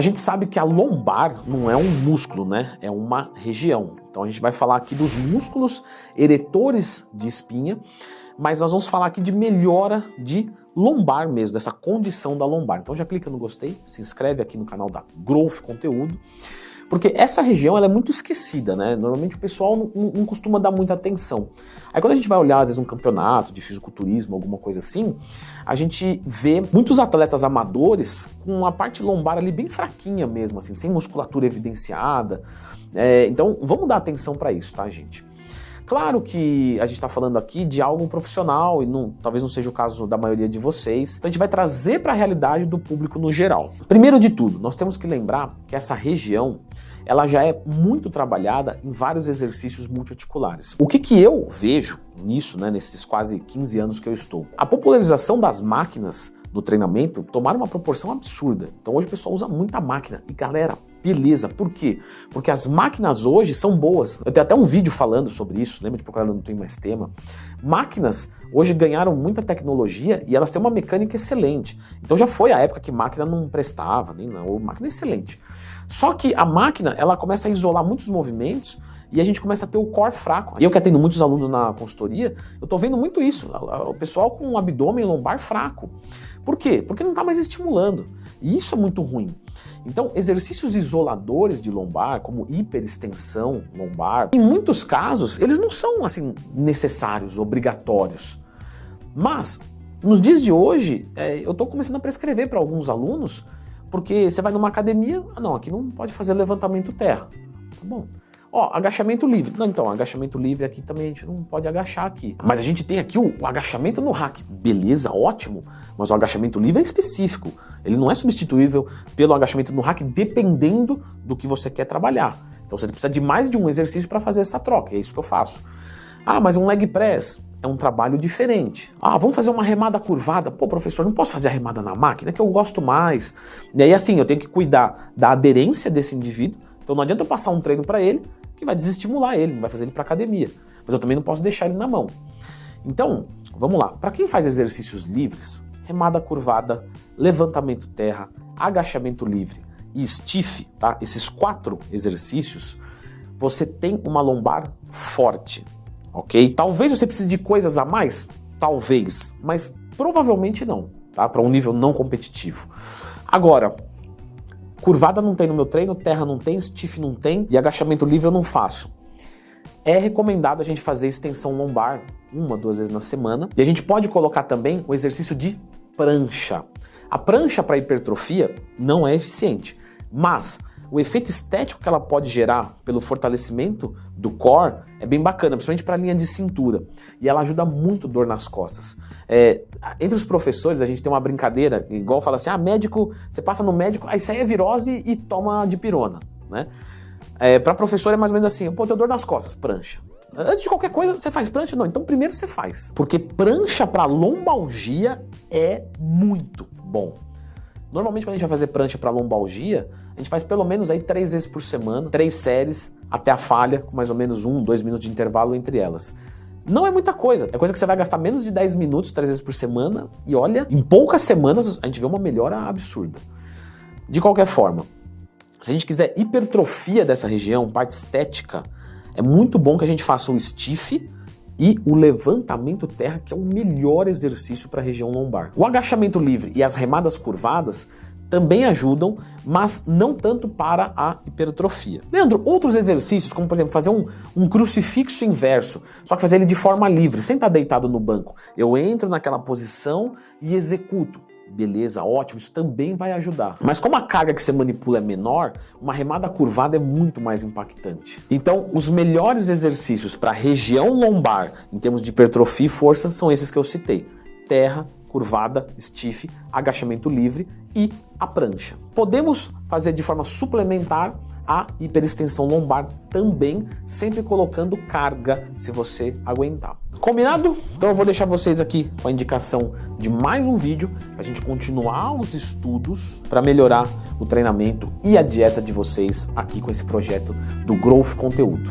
A gente sabe que a lombar não é um músculo, né? É uma região. Então a gente vai falar aqui dos músculos eretores de espinha, mas nós vamos falar aqui de melhora de lombar mesmo, dessa condição da lombar. Então já clica no gostei, se inscreve aqui no canal da Growth Conteúdo. Porque essa região ela é muito esquecida, né? Normalmente o pessoal não, não, costuma dar muita atenção. Aí quando a gente vai olhar, às vezes, um campeonato de fisiculturismo, alguma coisa assim, a gente vê muitos atletas amadores com a parte lombar ali bem fraquinha mesmo, assim, sem musculatura evidenciada. É, então vamos dar atenção para isso, tá, gente? Claro que a gente está falando aqui de algo profissional e não, talvez não seja o caso da maioria de vocês. Então a gente vai trazer para a realidade do público no geral. Primeiro de tudo, nós temos que lembrar que essa região ela já é muito trabalhada em vários exercícios multiarticulares. O que, que eu vejo nisso, né, nesses quase 15 anos que eu estou? A popularização das máquinas no treinamento tomaram uma proporção absurda. Então hoje o pessoal usa muita máquina. E galera, Beleza, por quê? Porque as máquinas hoje são boas. Eu tenho até um vídeo falando sobre isso, lembra de procurar não tem mais tema. Máquinas hoje ganharam muita tecnologia e elas têm uma mecânica excelente. Então já foi a época que máquina não prestava, nem não, máquina é excelente. Só que a máquina, ela começa a isolar muitos movimentos e a gente começa a ter o core fraco. Eu que atendo muitos alunos na consultoria, eu tô vendo muito isso. O pessoal com o abdômen lombar fraco. Por quê? Porque não está mais estimulando. E isso é muito ruim. Então, exercícios isoladores de lombar, como hiperextensão lombar, em muitos casos, eles não são assim necessários, obrigatórios. Mas, nos dias de hoje, é, eu estou começando a prescrever para alguns alunos, porque você vai numa academia, ah, não, aqui não pode fazer levantamento terra. Tá bom. Ó, agachamento livre. Não, então, agachamento livre aqui também a gente não pode agachar aqui. Mas a gente tem aqui o, o agachamento no rack. Beleza, ótimo. Mas o agachamento livre é específico. Ele não é substituível pelo agachamento no rack dependendo do que você quer trabalhar. Então você precisa de mais de um exercício para fazer essa troca. É isso que eu faço. Ah, mas um leg press é um trabalho diferente. Ah, vamos fazer uma remada curvada. Pô, professor, não posso fazer a remada na máquina que eu gosto mais. E aí assim, eu tenho que cuidar da aderência desse indivíduo. Então não adianta eu passar um treino para ele que vai desestimular ele, não vai fazer ele para academia. Mas eu também não posso deixar ele na mão. Então, vamos lá. Para quem faz exercícios livres, remada curvada, levantamento terra, agachamento livre e stiff, tá? Esses quatro exercícios, você tem uma lombar forte, ok? Talvez você precise de coisas a mais, talvez, mas provavelmente não, tá? Para um nível não competitivo. Agora, Curvada não tem no meu treino, terra não tem, stiff não tem e agachamento livre eu não faço. É recomendado a gente fazer extensão lombar uma, duas vezes na semana. E a gente pode colocar também o exercício de prancha. A prancha para hipertrofia não é eficiente, mas o efeito estético que ela pode gerar pelo fortalecimento do core é bem bacana, principalmente para a linha de cintura. E ela ajuda muito dor nas costas. É, entre os professores, a gente tem uma brincadeira, igual fala assim: ah, médico, você passa no médico, aí sai a virose e toma de pirona, né? É, para professor é mais ou menos assim: pô, tenho dor nas costas, prancha. Antes de qualquer coisa, você faz prancha? Não, então primeiro você faz. Porque prancha para lombalgia é muito bom. Normalmente, quando a gente vai fazer prancha para lombalgia, a gente faz pelo menos aí três vezes por semana, três séries até a falha, com mais ou menos um, dois minutos de intervalo entre elas. Não é muita coisa, é coisa que você vai gastar menos de 10 minutos, três vezes por semana, e olha, em poucas semanas a gente vê uma melhora absurda. De qualquer forma, se a gente quiser hipertrofia dessa região, parte estética, é muito bom que a gente faça o stiff, e o levantamento terra, que é o melhor exercício para a região lombar. O agachamento livre e as remadas curvadas também ajudam, mas não tanto para a hipertrofia. Leandro, outros exercícios, como por exemplo fazer um, um, crucifixo inverso, só que fazer ele de forma livre, sem estar deitado no banco. Eu entro naquela posição e executo. Beleza, ótimo, isso também vai ajudar. Mas como a carga que você manipula é menor, uma remada curvada é muito mais impactante. Então, os melhores exercícios para região lombar, em termos de hipertrofia e força, são esses que eu citei: terra, curvada, stiff, agachamento livre e a prancha. Podemos fazer de forma suplementar a hiperextensão lombar também, sempre colocando carga se você aguentar. Combinado? Então eu vou deixar vocês aqui com a indicação de mais um vídeo para a gente continuar os estudos para melhorar o treinamento e a dieta de vocês aqui com esse projeto do Growth Conteúdo.